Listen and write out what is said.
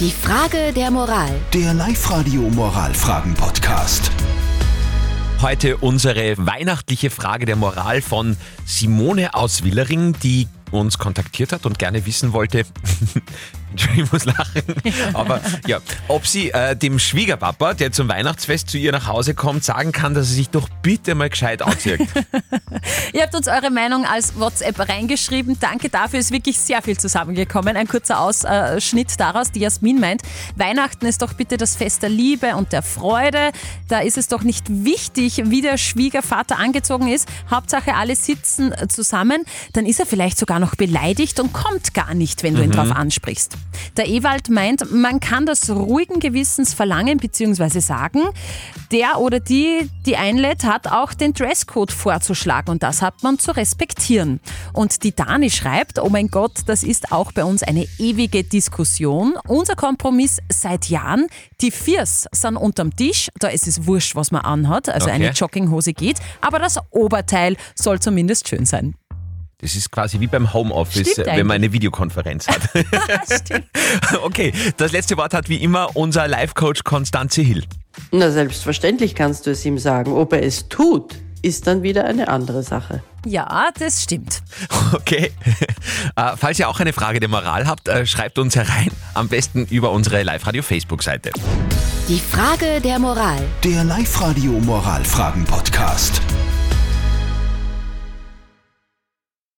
Die Frage der Moral. Der Live-Radio Moralfragen-Podcast. Heute unsere weihnachtliche Frage der Moral von Simone aus Willering, die uns kontaktiert hat und gerne wissen wollte, ich muss lachen, aber ja, ob sie äh, dem Schwiegerpapa, der zum Weihnachtsfest zu ihr nach Hause kommt, sagen kann, dass er sich doch bitte mal gescheit anzieht. Ihr habt uns eure Meinung als WhatsApp reingeschrieben. Danke dafür, ist wirklich sehr viel zusammengekommen. Ein kurzer Ausschnitt daraus. Die Jasmin meint, Weihnachten ist doch bitte das Fest der Liebe und der Freude. Da ist es doch nicht wichtig, wie der Schwiegervater angezogen ist. Hauptsache, alle sitzen zusammen. Dann ist er vielleicht sogar noch beleidigt und kommt gar nicht, wenn du ihn drauf ansprichst. Der Ewald meint, man kann das ruhigen Gewissens verlangen bzw. sagen, der oder die, die einlädt, hat auch den Dresscode vorzuschlagen und das hat man zu respektieren. Und die Dani schreibt, oh mein Gott, das ist auch bei uns eine ewige Diskussion. Unser Kompromiss seit Jahren, die Viers sind unterm Tisch, da ist es wurscht, was man anhat, also Okay. eine Jogginghose geht, aber das Oberteil soll zumindest schön sein. Das ist quasi wie beim Homeoffice, Stimmt wenn man eine Videokonferenz hat. Stimmt. Okay, das letzte Wort hat wie immer unser Live-Coach Konstanze Hill. Na, selbstverständlich kannst du es ihm sagen. Ob er es tut, ist dann wieder eine andere Sache. Ja, das stimmt. Okay. Äh, falls ihr auch eine Frage der Moral habt, äh, schreibt uns herein. Am besten über unsere Live-Radio-Facebook-Seite. Die Frage der Moral. Der Live-Radio Moralfragen-Podcast.